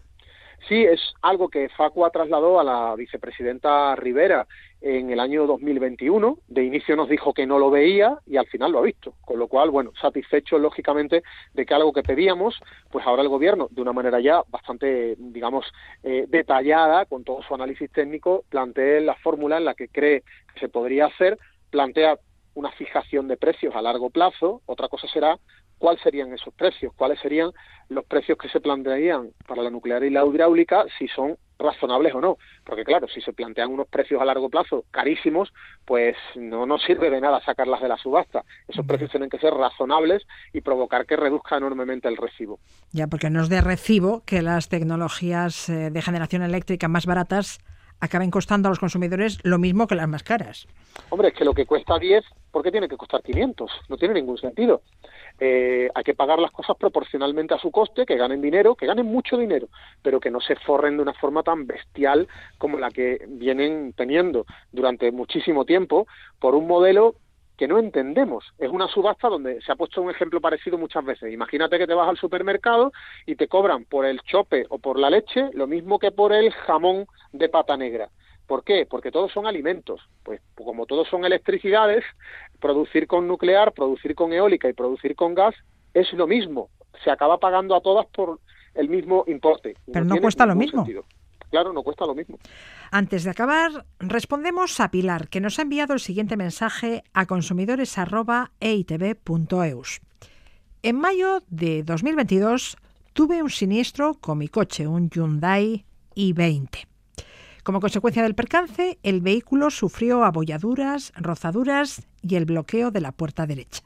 Sí, es algo que Facua trasladó a la vicepresidenta Rivera en el año 2021. De inicio nos dijo que no lo veía y al final lo ha visto. Con lo cual, bueno, satisfecho lógicamente de que algo que pedíamos, pues ahora el gobierno, de una manera ya bastante, digamos, eh, detallada, con todo su análisis técnico, plantee la fórmula en la que cree que se podría hacer, plantea una fijación de precios a largo plazo, otra cosa será cuáles serían esos precios, cuáles serían los precios que se plantearían para la nuclear y la hidráulica, si son razonables o no. Porque claro, si se plantean unos precios a largo plazo carísimos, pues no nos sirve de nada sacarlas de la subasta. Esos precios tienen que ser razonables y provocar que reduzca enormemente el recibo. Ya, porque no es de recibo que las tecnologías eh, de generación eléctrica más baratas acaben costando a los consumidores lo mismo que las más caras. Hombre, es que lo que cuesta 10, ¿por qué tiene que costar 500? No tiene ningún sentido. Eh, hay que pagar las cosas proporcionalmente a su coste, que ganen dinero, que ganen mucho dinero, pero que no se forren de una forma tan bestial como la que vienen teniendo durante muchísimo tiempo por un modelo que no entendemos. Es una subasta donde se ha puesto un ejemplo parecido muchas veces. Imagínate que te vas al supermercado y te cobran por el chope o por la leche lo mismo que por el jamón de pata negra. ¿Por qué? Porque todos son alimentos. Pues como todos son electricidades, producir con nuclear, producir con eólica y producir con gas es lo mismo. Se acaba pagando a todas por el mismo importe. Pero no, cuesta lo mismo. Claro, no cuesta lo mismo. Antes de acabar, respondemos a Pilar, que nos ha enviado el siguiente mensaje a consumidores.eitv.eus. En mayo de 2022 tuve un siniestro con mi coche, un Hyundai i20. Como consecuencia del percance, el vehículo sufrió abolladuras, rozaduras y el bloqueo de la puerta derecha.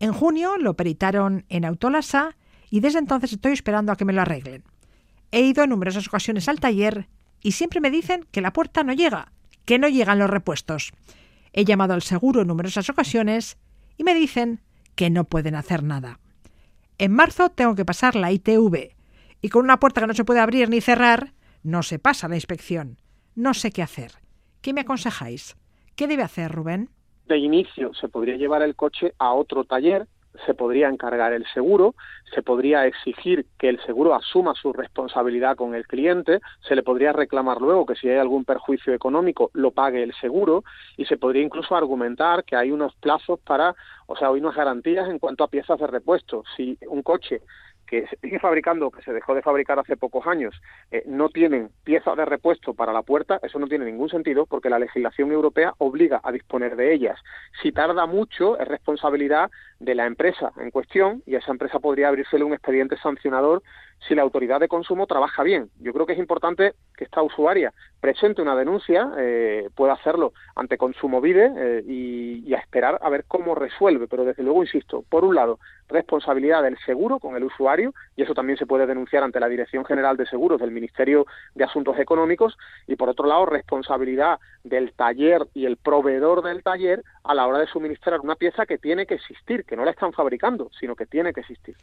En junio lo peritaron en Autolasa y desde entonces estoy esperando a que me lo arreglen. He ido en numerosas ocasiones al taller y siempre me dicen que la puerta no llega, que no llegan los repuestos. He llamado al seguro en numerosas ocasiones y me dicen que no pueden hacer nada. En marzo tengo que pasar la ITV y con una puerta que no se puede abrir ni cerrar, no se pasa la inspección. No sé qué hacer. ¿Qué me aconsejáis? ¿Qué debe hacer Rubén? De inicio se podría llevar el coche a otro taller, se podría encargar el seguro, se podría exigir que el seguro asuma su responsabilidad con el cliente, se le podría reclamar luego que si hay algún perjuicio económico lo pague el seguro y se podría incluso argumentar que hay unos plazos para, o sea, hay unas garantías en cuanto a piezas de repuesto. Si un coche que se sigue fabricando, que se dejó de fabricar hace pocos años, eh, no tienen piezas de repuesto para la puerta, eso no tiene ningún sentido porque la legislación europea obliga a disponer de ellas. Si tarda mucho, es responsabilidad de la empresa en cuestión y esa empresa podría abrírsele un expediente sancionador si la autoridad de consumo trabaja bien. Yo creo que es importante que esta usuaria presente una denuncia, eh, pueda hacerlo ante Consumovide eh, y, y, a esperar a ver cómo resuelve. Pero desde luego, insisto, por un lado, responsabilidad del seguro con el usuario, y eso también se puede denunciar ante la Dirección General de Seguros del Ministerio de Asuntos Económicos, y por otro lado, responsabilidad del taller y el proveedor del taller a la hora de suministrar una pieza que tiene que existir, que no la están fabricando, sino que tiene que existir.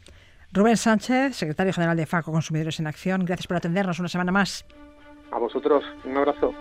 Rubén Sánchez, secretario general de FACO Consumidores en Acción, gracias por atendernos una semana más. A vosotros, un abrazo.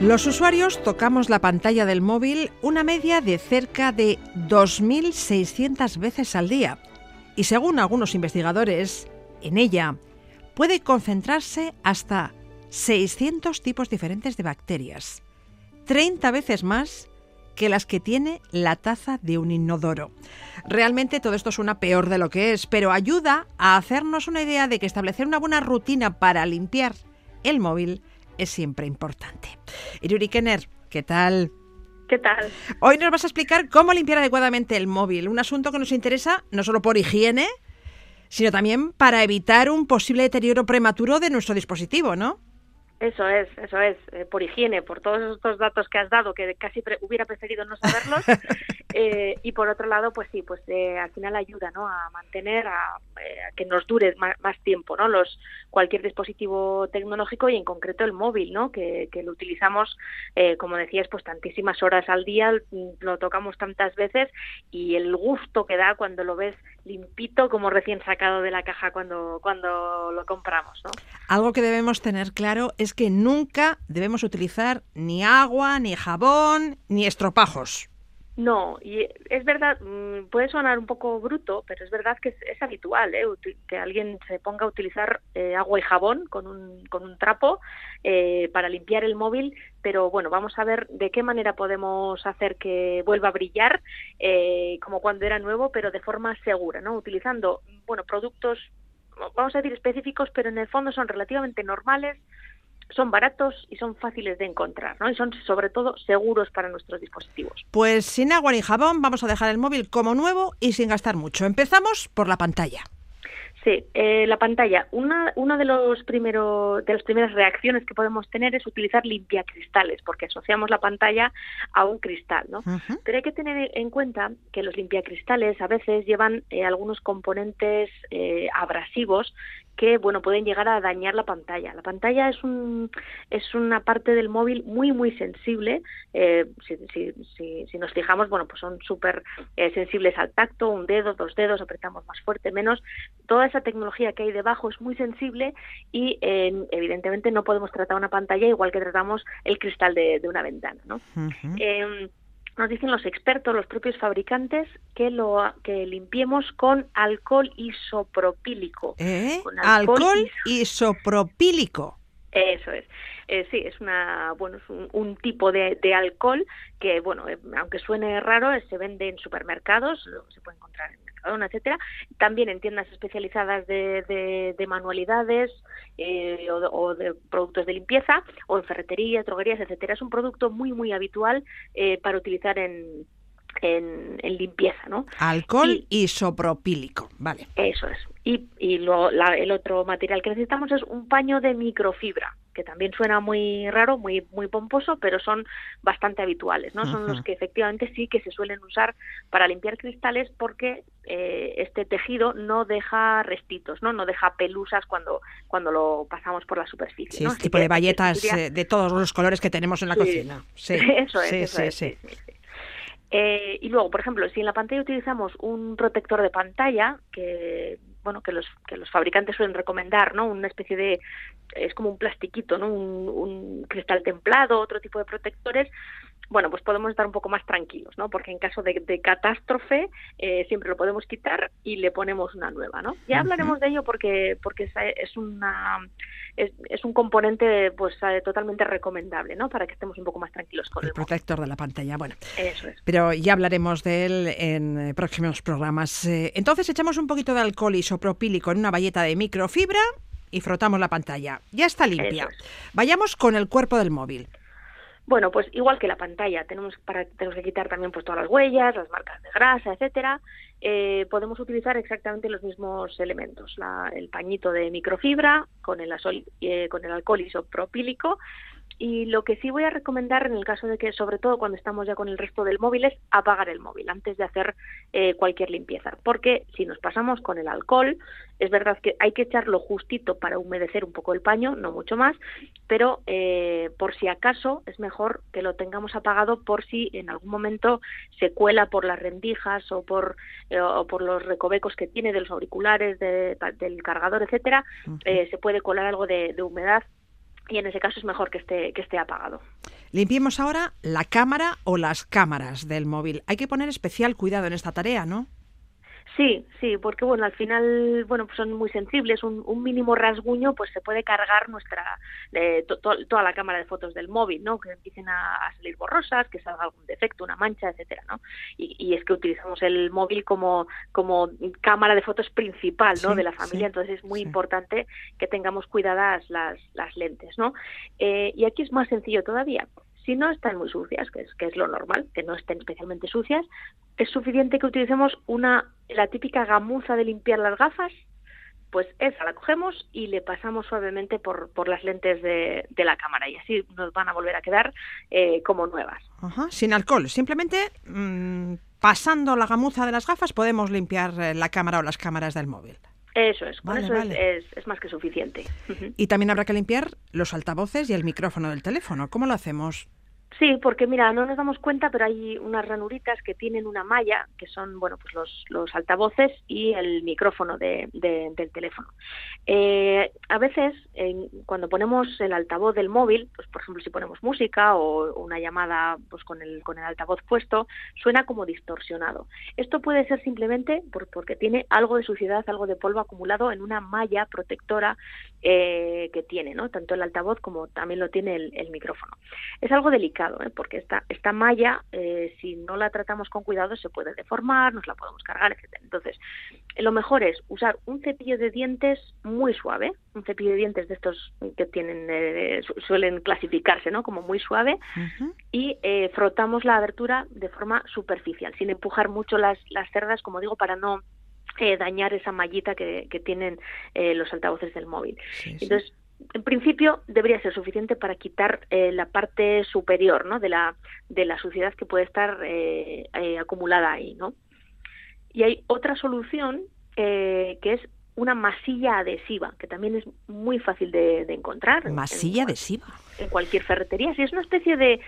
Los usuarios tocamos la pantalla del móvil una media de cerca de 2.600 veces al día y según algunos investigadores, en ella puede concentrarse hasta 600 tipos diferentes de bacterias, 30 veces más que las que tiene la taza de un inodoro. Realmente todo esto suena peor de lo que es, pero ayuda a hacernos una idea de que establecer una buena rutina para limpiar el móvil es siempre importante. Iruri Kenner, ¿qué tal? ¿Qué tal? Hoy nos vas a explicar cómo limpiar adecuadamente el móvil, un asunto que nos interesa no solo por higiene, sino también para evitar un posible deterioro prematuro de nuestro dispositivo, ¿no? Eso es, eso es, eh, por higiene, por todos estos datos que has dado, que casi hubiera preferido no saberlos. eh, y por otro lado, pues sí, pues eh, al final ayuda ¿no? a mantener, a, eh, a que nos dure más, más, tiempo ¿no? los cualquier dispositivo tecnológico y en concreto el móvil, ¿no? que, que lo utilizamos, eh, como decías, pues tantísimas horas al día, lo tocamos tantas veces y el gusto que da cuando lo ves limpito como recién sacado de la caja cuando, cuando lo compramos. ¿no? Algo que debemos tener claro es que nunca debemos utilizar ni agua, ni jabón, ni estropajos. No, y es verdad, puede sonar un poco bruto, pero es verdad que es, es habitual ¿eh? que alguien se ponga a utilizar eh, agua y jabón con un, con un trapo eh, para limpiar el móvil, pero bueno, vamos a ver de qué manera podemos hacer que vuelva a brillar eh, como cuando era nuevo, pero de forma segura, ¿no? Utilizando, bueno, productos, vamos a decir específicos, pero en el fondo son relativamente normales, son baratos y son fáciles de encontrar, ¿no? Y son sobre todo seguros para nuestros dispositivos. Pues sin agua ni jabón vamos a dejar el móvil como nuevo y sin gastar mucho. Empezamos por la pantalla. Sí, eh, la pantalla. Una, una de los primeros de las primeras reacciones que podemos tener es utilizar limpiacristales, porque asociamos la pantalla a un cristal, ¿no? Uh -huh. Pero hay que tener en cuenta que los limpiacristales a veces llevan eh, algunos componentes eh, abrasivos que bueno pueden llegar a dañar la pantalla. La pantalla es un es una parte del móvil muy muy sensible. Eh, si, si, si, si, nos fijamos, bueno pues son súper eh, sensibles al tacto, un dedo, dos dedos, apretamos más fuerte, menos. Toda esa tecnología que hay debajo es muy sensible y eh, evidentemente no podemos tratar una pantalla igual que tratamos el cristal de, de una ventana, ¿no? Uh -huh nos dicen los expertos, los propios fabricantes, que lo que limpiemos con alcohol isopropílico. ¿Eh? Con Alcohol is- isopropílico. Eso es. Eh, sí, es una bueno es un, un tipo de, de alcohol que bueno eh, aunque suene raro eh, se vende en supermercados, se puede encontrar en Etcétera, también en tiendas especializadas de, de, de manualidades eh, o, de, o de productos de limpieza o en ferretería, droguerías, etcétera. Es un producto muy muy habitual eh, para utilizar en, en, en limpieza, ¿no? Alcohol isopropílico. Vale. Eso es. Y, y lo- la- el otro material que necesitamos es un paño de microfibra, que también suena muy raro, muy muy pomposo, pero son bastante habituales, ¿no? Son los que efectivamente sí que se suelen usar para limpiar cristales porque eh, este tejido no deja restitos, ¿no? No deja pelusas cuando cuando lo pasamos por la superficie. Sí, ¿no? es Así tipo que de valletas sería- eh, de todos los colores que tenemos en la Sí. cocina. Sí, Eso es, sí, eso es, sí. sí, sí, sí. Eh, y luego, por ejemplo, si en la pantalla utilizamos un protector de pantalla, que bueno, que los que los fabricantes suelen recomendar, ¿no? Una especie de es como un plastiquito, ¿no? Un, un cristal templado, otro tipo de protectores. Bueno, pues podemos estar un poco más tranquilos, ¿no? Porque en caso de, de catástrofe eh, siempre lo podemos quitar y le ponemos una nueva, ¿no? Ya hablaremos de ello porque porque es, una es, es un componente pues eh, totalmente recomendable, ¿no? Para que estemos un poco más tranquilos con El el protector de la pantalla. Bueno, Eso es. pero ya hablaremos de él en eh, próximos programas. Eh, entonces echamos un poquito de alcohol isopropílico en una valleta de microfibra y frotamos la pantalla. Ya está limpia. Es. Vayamos con el cuerpo del móvil. Bueno, pues igual que la pantalla, tenemos para tenemos que quitar también pues todas las huellas, las marcas de grasa, etcétera. Eh, podemos utilizar exactamente los mismos elementos, la- el pañito de microfibra con el, asol- eh, con el alcohol isopropílico y lo que sí voy a recomendar en el caso de que, sobre todo cuando estamos ya con el resto del móvil, es apagar el móvil antes de hacer eh, cualquier limpieza. Porque si nos pasamos con el alcohol, es verdad que hay que echarlo justito para humedecer un poco el paño, no mucho más, pero eh, por si acaso es mejor que lo tengamos apagado por si en algún momento se cuela por las rendijas o por, eh, o por los recovecos que tiene de los auriculares, de- del cargador, etcétera, eh, se puede colar algo de, de humedad y en ese caso es mejor que esté, que esté apagado. Limpiemos ahora la cámara o las cámaras del móvil. Hay que poner especial cuidado en esta tarea, ¿no? Sí, sí, porque bueno, al final, bueno, pues son muy sensibles. Un, un mínimo rasguño, pues se puede cargar nuestra eh, to- to- toda la cámara de fotos del móvil, ¿no? Que empiecen a, a salir borrosas, que salga algún defecto, una mancha, etcétera, ¿no? Y, y es que utilizamos el móvil como como cámara de fotos principal, ¿no? Sí, de la familia, sí, entonces es muy sí. importante que tengamos cuidadas las las lentes, ¿no? Eh, y aquí es más sencillo todavía. Si no están muy sucias, que es, que es lo normal, que no estén especialmente sucias, es suficiente que utilicemos una la típica gamuza de limpiar las gafas, pues esa la cogemos y le pasamos suavemente por, por las lentes de, de la cámara y así nos van a volver a quedar eh, como nuevas. Ajá, Sin alcohol. Simplemente mm, pasando la gamuza de las gafas podemos limpiar eh, la cámara o las cámaras del móvil. Eso es, con Vale, eso es- vale. Es, es más que suficiente. Y también habrá que limpiar los altavoces y el micrófono del teléfono. ¿Cómo lo hacemos? Sí, porque mira, no nos damos cuenta, pero hay unas ranuritas que tienen una malla, que son, bueno, pues los, los altavoces y el micrófono de, de- del teléfono. Eh, a veces, en- cuando ponemos el altavoz del móvil, pues por ejemplo, si ponemos música o una llamada pues con el, con el altavoz puesto, suena como distorsionado. Esto puede ser simplemente por- porque tiene algo de suciedad, algo de polvo acumulado en una malla protectora eh, que tiene, ¿no? Tanto el altavoz como también lo tiene el micrófono. Es algo delicado, ¿eh? porque esta, esta malla, eh, si no la tratamos con cuidado, se puede deformar, nos la podemos cargar, etcétera. Entonces, lo mejor es usar un cepillo de dientes muy suave, un cepillo de dientes de estos que tienen eh, su- suelen clasificarse, ¿no? Como muy suave, Ujú. y eh, frotamos la abertura de forma superficial, sin empujar mucho las, las cerdas, como digo, para no eh, dañar esa mallita que, que tienen eh, los altavoces del móvil. Sí, sí. En principio debería ser suficiente para quitar eh, la parte superior, ¿no? De la de la suciedad que puede estar eh, eh, acumulada ahí, ¿no? Y hay otra solución eh, que es una masilla adhesiva, que también es muy fácil de, de encontrar. en- Masilla en, adhesiva. en cualquier ferretería. Sí, es una especie de,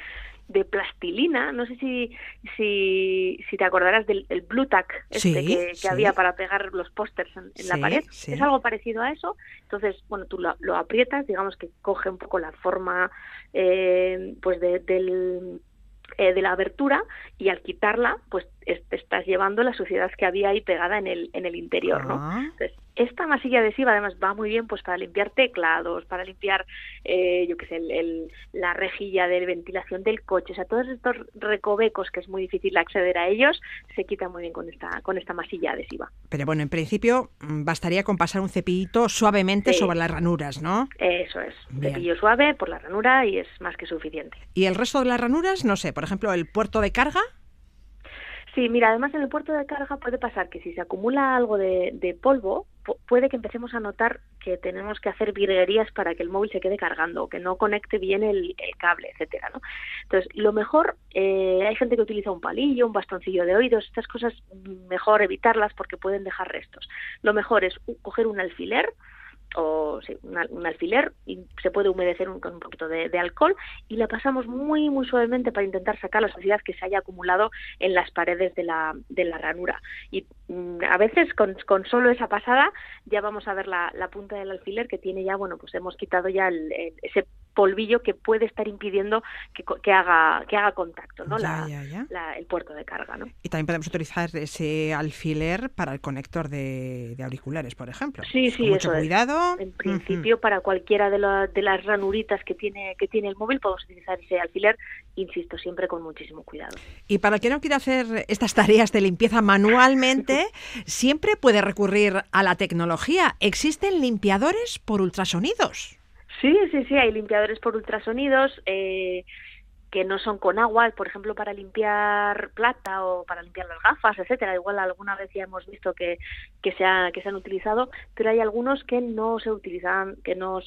de plastilina. No sé si, si, si te acordarás del el Blue Tack este Sí, que, que sí. había para pegar los pósters en, en la pared. Es algo parecido a eso. Entonces, bueno, tú lo, lo aprietas, digamos que coge un poco la forma eh, pues de- del eh, de la abertura y al quitarla, pues te estás llevando la suciedad que había ahí pegada en el, en el interior, ¿no? Ah. Entonces, esta masilla adhesiva además va muy bien pues para limpiar teclados, para limpiar, eh, yo qué sé, el- el- la rejilla de ventilación del coche, o sea, todos estos recovecos que es muy difícil acceder a ellos, se quitan muy bien con esta, con esta masilla adhesiva. Pero bueno, en principio mm, bastaría con pasar un cepillito suavemente Sí. sobre las ranuras, ¿no? Eso es, Bien. cepillo suave por la ranura y es más que suficiente. Y el resto de las ranuras, no sé, por ejemplo, el puerto de carga. Sí, mira, además en el puerto de carga puede pasar que si se acumula algo de, de polvo, pu- puede que empecemos a notar que tenemos que hacer virguerías para que el móvil se quede cargando, que no conecte bien el, el cable, etcétera, ¿no? Entonces, lo mejor, eh, hay gente que utiliza un palillo, un bastoncillo de oídos, estas cosas mm, mejor evitarlas porque pueden dejar restos. Lo mejor es coger un alfiler, o sí, un, un alfiler y se puede humedecer un- con un poquito de, de alcohol y la pasamos muy muy suavemente para intentar sacar la suciedad que se haya acumulado en las paredes de la, de la ranura. Y mm, a veces con, con solo esa pasada ya vamos a ver la, la punta del alfiler que tiene ya bueno pues hemos quitado ya el- el- ese polvillo que puede estar impidiendo que, que haga que haga contacto no Ya, la, ya, ya. la- el puerto de carga no Y también podemos utilizar ese alfiler para el conector de, de auriculares, por ejemplo. Sí, sí, Con mucho eso es. cuidado. En principio, para cualquiera de, la- de las ranuritas que tiene, que tiene el móvil, podemos utilizar ese alfiler, insisto, siempre con muchísimo cuidado. Y para el que no quiera hacer estas tareas de limpieza manualmente, siempre puede recurrir a la tecnología. Existen limpiadores por ultrasonidos. Sí, sí, sí, hay limpiadores por ultrasonidos eh, que no son con agua, por ejemplo, para limpiar plata o para limpiar las gafas, etcétera. Igual alguna vez ya hemos visto que, que, se, ha- que se han utilizado, pero hay algunos que no se utilizan, que no,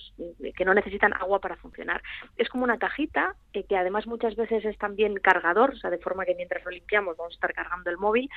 que no necesitan agua para funcionar. Es como una cajita eh, que además muchas veces es también cargador, o sea, de forma que mientras lo limpiamos vamos a estar cargando el móvil.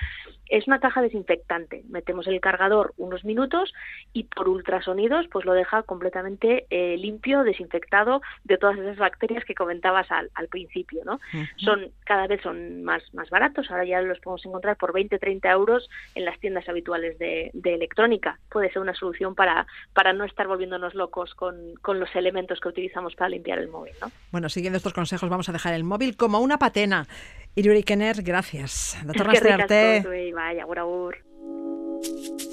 Es una caja desinfectante. Metemos el cargador unos minutos y por ultrasonidos pues lo deja completamente eh, limpio, desinfectado de todas esas bacterias que comentabas al, al principio, ¿no? Son cada vez son más más baratos, ahora ya los podemos encontrar por 20, 30 euros en las tiendas habituales de, de electrónica. Puede ser una solución para para no estar volviéndonos locos con, con los elementos que utilizamos para limpiar el móvil, ¿no? Bueno, siguiendo estos consejos, vamos a dejar el móvil como una patena. Iruri Kenner, gracias. Doctor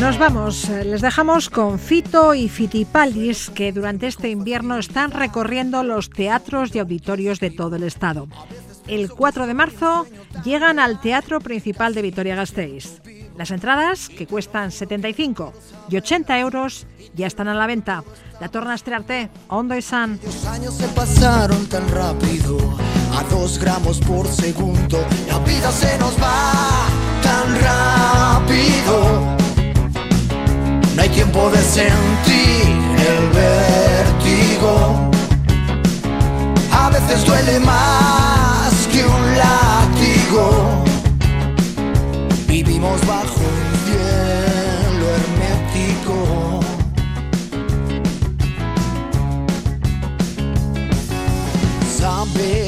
Nos vamos, eh, les dejamos con Fito y Fitipalis que durante este invierno están recorriendo los teatros y auditorios de todo el estado. El 4 de marzo llegan al Teatro Principal de Vitoria-Gasteiz. Las entradas, que cuestan 75 y 80 euros, ya están a la venta. La torna estrearte, Ondo y San. Los años se pasaron tan rápido, a dos gramos por segundo. La vida se nos va tan rápido. No hay tiempo de sentir el vértigo. A veces duele más que un látigo. Vivimos bajo un cielo hermético. Sabes, si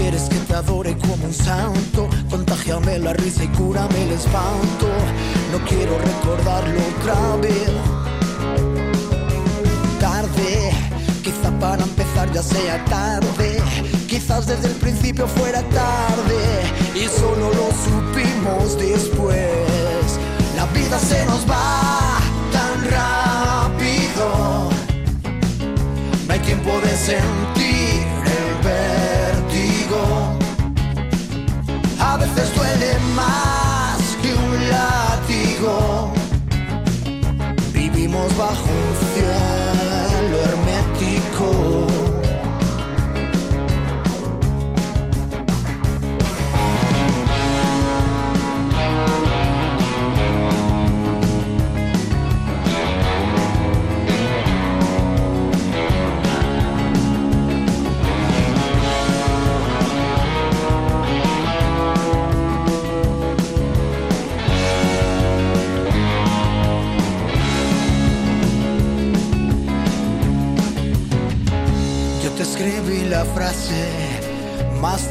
quieres que te adore como un santo, contagiame la risa y cúrame el espanto. No quiero recordarlo otra vez. Tarde, quizá para empezar ya sea tarde. Quizás desde el principio fuera tarde y solo lo supimos después. La vida se nos va tan rápido. No hay tiempo de sentir el vértigo. Veces duele más que un látigo. Vivimos bajo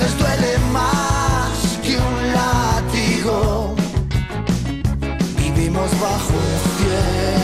Veces duele más que un látigo. Vivimos bajo un cielo.